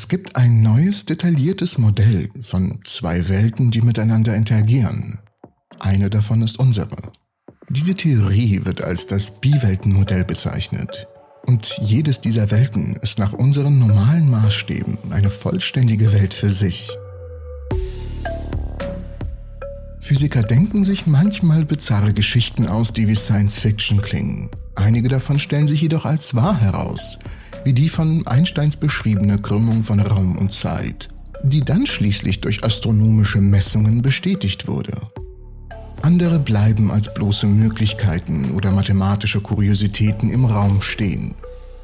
Es gibt ein neues, detailliertes Modell von zwei Welten, die miteinander interagieren. Eine davon ist unsere. Diese Theorie wird als das Biweltenmodell bezeichnet. Und jedes dieser Welten ist nach unseren normalen Maßstäben eine vollständige Welt für sich. Physiker denken sich manchmal bizarre Geschichten aus, die wie Science Fiction klingen. Einige davon stellen sich jedoch als wahr heraus, wie die von Einsteins beschriebene Krümmung von Raum und Zeit, die dann schließlich durch astronomische Messungen bestätigt wurde. Andere bleiben als bloße Möglichkeiten oder mathematische Kuriositäten im Raum stehen.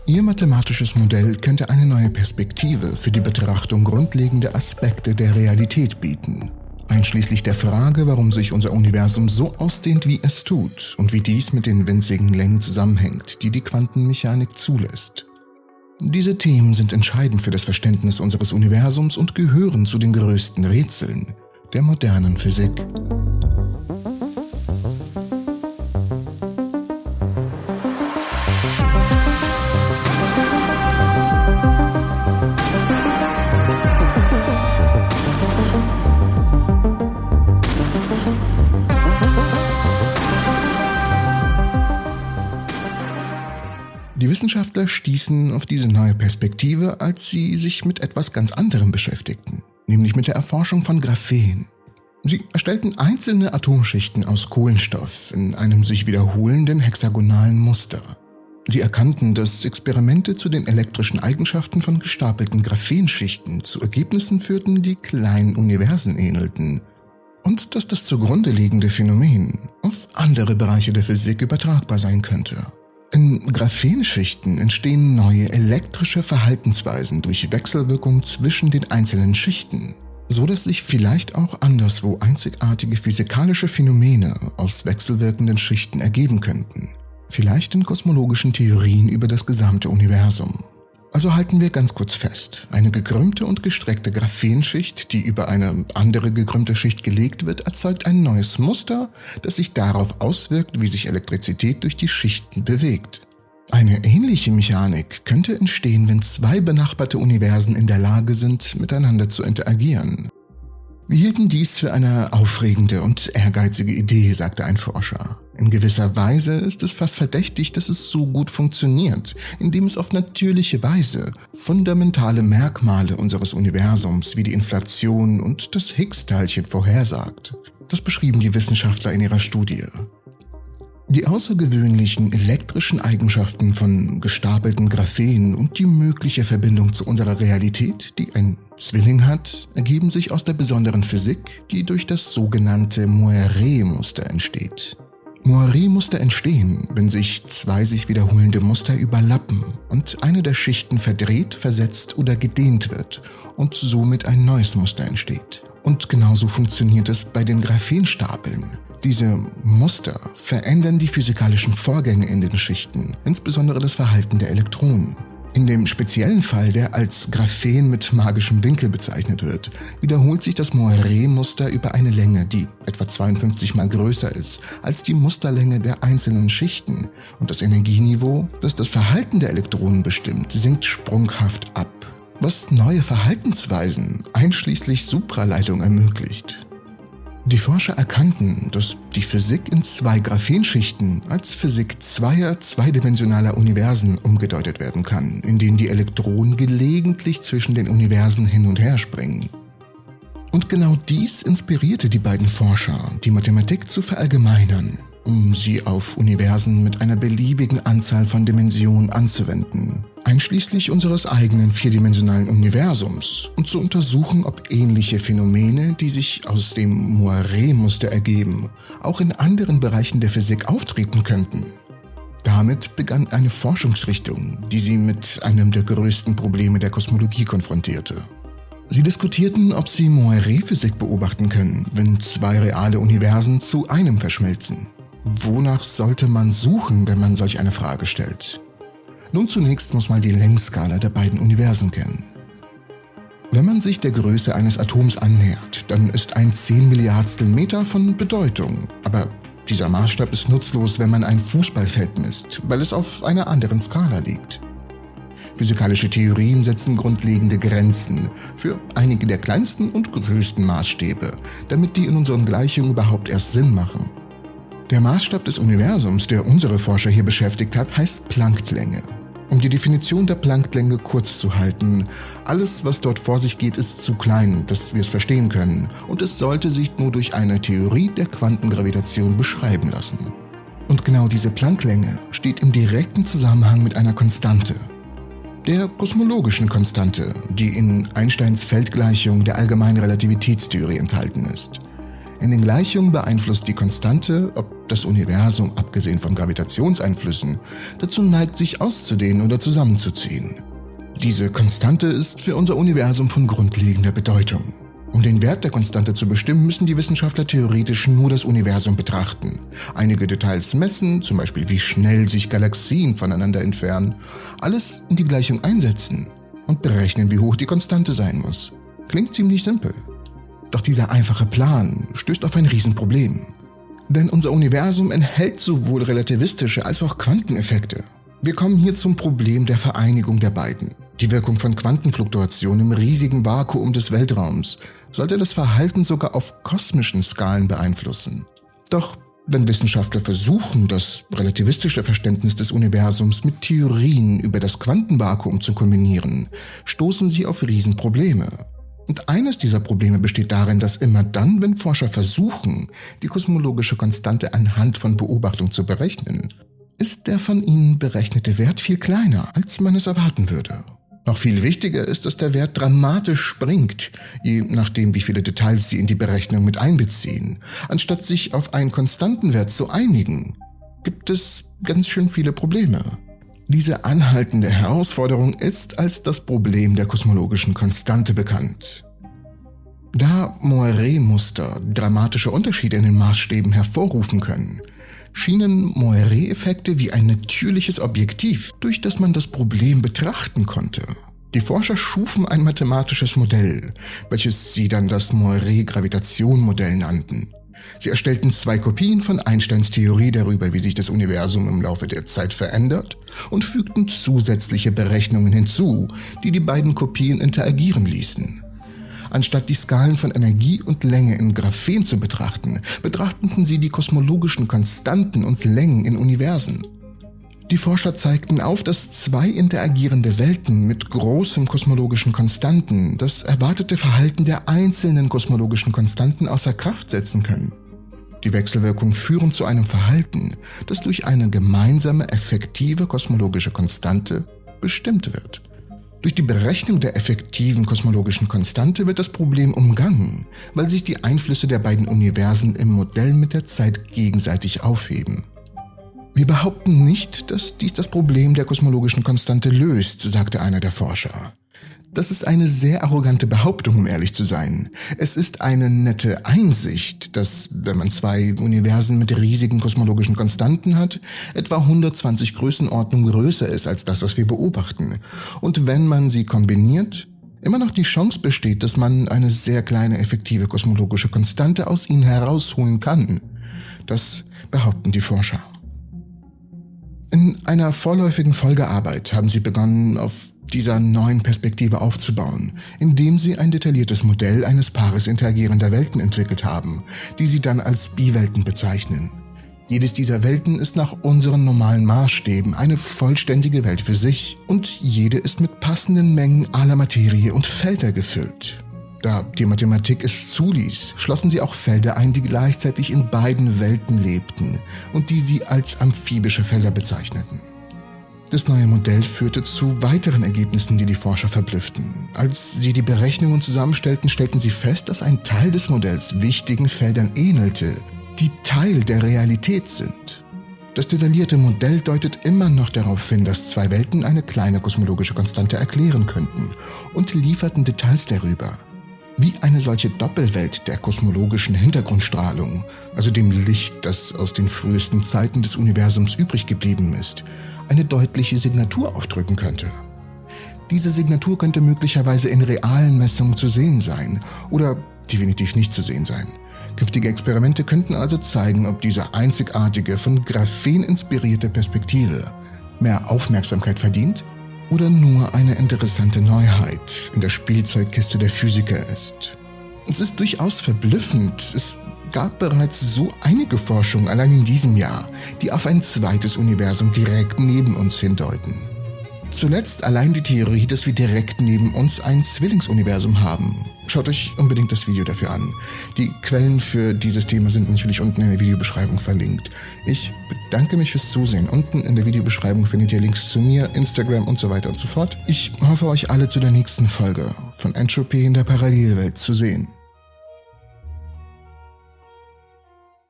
Ihr mathematisches Modell könnte eine neue Perspektive für die Betrachtung grundlegender Aspekte der Realität bieten, einschließlich der Frage, warum sich unser Universum so ausdehnt, wie es tut und wie dies mit den winzigen Längen zusammenhängt, die die Quantenmechanik zulässt. Diese Themen sind entscheidend für das Verständnis unseres Universums und gehören zu den größten Rätseln der modernen Physik. Wissenschaftler stießen auf diese neue Perspektive, als sie sich mit etwas ganz anderem beschäftigten, nämlich mit der Erforschung von Graphen. Sie erstellten einzelne Atomschichten aus Kohlenstoff in einem sich wiederholenden hexagonalen Muster. Sie erkannten, dass Experimente zu den elektrischen Eigenschaften von gestapelten Graphenschichten zu Ergebnissen führten, die kleinen Universen ähnelten, und dass das zugrunde liegende Phänomen auf andere Bereiche der Physik übertragbar sein könnte. In Graphenschichten entstehen neue elektrische Verhaltensweisen durch Wechselwirkung zwischen den einzelnen Schichten, so dass sich vielleicht auch anderswo einzigartige physikalische Phänomene aus wechselwirkenden Schichten ergeben könnten, vielleicht in kosmologischen Theorien über das gesamte Universum. Also halten wir ganz kurz fest. Eine gekrümmte und gestreckte Graphenschicht, die über eine andere gekrümmte Schicht gelegt wird, erzeugt ein neues Muster, das sich darauf auswirkt, wie sich Elektrizität durch die Schichten bewegt. Eine ähnliche Mechanik könnte entstehen, wenn zwei benachbarte Universen in der Lage sind, miteinander zu interagieren. Wir hielten dies für eine aufregende und ehrgeizige Idee, sagte ein Forscher. In gewisser Weise ist es fast verdächtig, dass es so gut funktioniert, indem es auf natürliche Weise fundamentale Merkmale unseres Universums wie die Inflation und das Higgs-Teilchen vorhersagt. Das beschrieben die Wissenschaftler in ihrer Studie. Die außergewöhnlichen elektrischen Eigenschaften von gestapelten Graphen und die mögliche Verbindung zu unserer Realität, die ein Zwilling hat, ergeben sich aus der besonderen Physik, die durch das sogenannte Moiré-Muster entsteht. Moiré-Muster entstehen, wenn sich zwei sich wiederholende Muster überlappen und eine der Schichten verdreht, versetzt oder gedehnt wird und somit ein neues Muster entsteht. Und genauso funktioniert es bei den Graphenstapeln. Diese Muster verändern die physikalischen Vorgänge in den Schichten, insbesondere das Verhalten der Elektronen. In dem speziellen Fall, der als Graphen mit magischem Winkel bezeichnet wird, wiederholt sich das Moiré-Muster über eine Länge, die etwa 52 mal größer ist als die Musterlänge der einzelnen Schichten und das Energieniveau, das das Verhalten der Elektronen bestimmt, sinkt sprunghaft ab, was neue Verhaltensweisen einschließlich Supraleitung ermöglicht. Die Forscher erkannten, dass die Physik in zwei Graphenschichten als Physik zweier zweidimensionaler Universen umgedeutet werden kann, in denen die Elektronen gelegentlich zwischen den Universen hin und her springen. Und genau dies inspirierte die beiden Forscher, die Mathematik zu verallgemeinern, um sie auf Universen mit einer beliebigen Anzahl von Dimensionen anzuwenden einschließlich unseres eigenen vierdimensionalen Universums, und zu untersuchen, ob ähnliche Phänomene, die sich aus dem Moiré-Muster ergeben, auch in anderen Bereichen der Physik auftreten könnten. Damit begann eine Forschungsrichtung, die sie mit einem der größten Probleme der Kosmologie konfrontierte. Sie diskutierten, ob sie Moiré-Physik beobachten können, wenn zwei reale Universen zu einem verschmelzen. Wonach sollte man suchen, wenn man solch eine Frage stellt? Nun zunächst muss man die Längsskala der beiden Universen kennen. Wenn man sich der Größe eines Atoms annähert, dann ist ein 10 Milliardstel Meter von Bedeutung. Aber dieser Maßstab ist nutzlos, wenn man ein Fußballfeld misst, weil es auf einer anderen Skala liegt. Physikalische Theorien setzen grundlegende Grenzen für einige der kleinsten und größten Maßstäbe, damit die in unseren Gleichungen überhaupt erst Sinn machen. Der Maßstab des Universums, der unsere Forscher hier beschäftigt hat, heißt Plancklänge. Um die Definition der Plancklänge kurz zu halten, alles, was dort vor sich geht, ist zu klein, dass wir es verstehen können, und es sollte sich nur durch eine Theorie der Quantengravitation beschreiben lassen. Und genau diese Plancklänge steht im direkten Zusammenhang mit einer Konstante, der kosmologischen Konstante, die in Einsteins Feldgleichung der allgemeinen Relativitätstheorie enthalten ist. In den Gleichungen beeinflusst die Konstante, ob das Universum, abgesehen von Gravitationseinflüssen, dazu neigt, sich auszudehnen oder zusammenzuziehen. Diese Konstante ist für unser Universum von grundlegender Bedeutung. Um den Wert der Konstante zu bestimmen, müssen die Wissenschaftler theoretisch nur das Universum betrachten, einige Details messen, zum Beispiel wie schnell sich Galaxien voneinander entfernen, alles in die Gleichung einsetzen und berechnen, wie hoch die Konstante sein muss. Klingt ziemlich simpel. Doch dieser einfache Plan stößt auf ein Riesenproblem. Denn unser Universum enthält sowohl relativistische als auch Quanteneffekte. Wir kommen hier zum Problem der Vereinigung der beiden. Die Wirkung von Quantenfluktuationen im riesigen Vakuum des Weltraums sollte das Verhalten sogar auf kosmischen Skalen beeinflussen. Doch wenn Wissenschaftler versuchen, das relativistische Verständnis des Universums mit Theorien über das Quantenvakuum zu kombinieren, stoßen sie auf Riesenprobleme. Und eines dieser Probleme besteht darin, dass immer dann, wenn Forscher versuchen, die kosmologische Konstante anhand von Beobachtung zu berechnen, ist der von ihnen berechnete Wert viel kleiner, als man es erwarten würde. Noch viel wichtiger ist, dass der Wert dramatisch springt, je nachdem, wie viele Details Sie in die Berechnung mit einbeziehen. Anstatt sich auf einen konstanten Wert zu einigen, gibt es ganz schön viele Probleme. Diese anhaltende Herausforderung ist als das Problem der kosmologischen Konstante bekannt. Da Moiré-Muster dramatische Unterschiede in den Maßstäben hervorrufen können, schienen Moiré-Effekte wie ein natürliches Objektiv, durch das man das Problem betrachten konnte. Die Forscher schufen ein mathematisches Modell, welches sie dann das Moiré-Gravitation-Modell nannten. Sie erstellten zwei Kopien von Einsteins Theorie darüber, wie sich das Universum im Laufe der Zeit verändert, und fügten zusätzliche Berechnungen hinzu, die die beiden Kopien interagieren ließen. Anstatt die Skalen von Energie und Länge in Graphen zu betrachten, betrachteten sie die kosmologischen Konstanten und Längen in Universen. Die Forscher zeigten auf, dass zwei interagierende Welten mit großem kosmologischen Konstanten das erwartete Verhalten der einzelnen kosmologischen Konstanten außer Kraft setzen können. Die Wechselwirkungen führen zu einem Verhalten, das durch eine gemeinsame effektive kosmologische Konstante bestimmt wird. Durch die Berechnung der effektiven kosmologischen Konstante wird das Problem umgangen, weil sich die Einflüsse der beiden Universen im Modell mit der Zeit gegenseitig aufheben. Wir behaupten nicht, dass dies das Problem der kosmologischen Konstante löst, sagte einer der Forscher. Das ist eine sehr arrogante Behauptung, um ehrlich zu sein. Es ist eine nette Einsicht, dass, wenn man zwei Universen mit riesigen kosmologischen Konstanten hat, etwa 120 Größenordnungen größer ist als das, was wir beobachten. Und wenn man sie kombiniert, immer noch die Chance besteht, dass man eine sehr kleine effektive kosmologische Konstante aus ihnen herausholen kann. Das behaupten die Forscher. In einer vorläufigen Folgearbeit haben sie begonnen, auf dieser neuen Perspektive aufzubauen, indem sie ein detailliertes Modell eines Paares interagierender Welten entwickelt haben, die sie dann als Biwelten bezeichnen. Jedes dieser Welten ist nach unseren normalen Maßstäben eine vollständige Welt für sich und jede ist mit passenden Mengen aller Materie und Felder gefüllt. Da die Mathematik es zuließ, schlossen sie auch Felder ein, die gleichzeitig in beiden Welten lebten und die sie als amphibische Felder bezeichneten. Das neue Modell führte zu weiteren Ergebnissen, die die Forscher verblüfften. Als sie die Berechnungen zusammenstellten, stellten sie fest, dass ein Teil des Modells wichtigen Feldern ähnelte, die Teil der Realität sind. Das detaillierte Modell deutet immer noch darauf hin, dass zwei Welten eine kleine kosmologische Konstante erklären könnten und lieferten Details darüber. Wie eine solche Doppelwelt der kosmologischen Hintergrundstrahlung, also dem Licht, das aus den frühesten Zeiten des Universums übrig geblieben ist, eine deutliche Signatur aufdrücken könnte. Diese Signatur könnte möglicherweise in realen Messungen zu sehen sein oder definitiv nicht zu sehen sein. Künftige Experimente könnten also zeigen, ob diese einzigartige, von Graphen inspirierte Perspektive mehr Aufmerksamkeit verdient oder nur eine interessante Neuheit in der Spielzeugkiste der Physiker ist. Es ist durchaus verblüffend. Es gab bereits so einige Forschungen allein in diesem Jahr, die auf ein zweites Universum direkt neben uns hindeuten. Zuletzt allein die Theorie, dass wir direkt neben uns ein Zwillingsuniversum haben. Schaut euch unbedingt das Video dafür an. Die Quellen für dieses Thema sind natürlich unten in der Videobeschreibung verlinkt. Ich bedanke mich fürs Zusehen. Unten in der Videobeschreibung findet ihr Links zu mir, Instagram und so weiter und so fort. Ich hoffe euch alle zu der nächsten Folge von Entropy in der Parallelwelt zu sehen.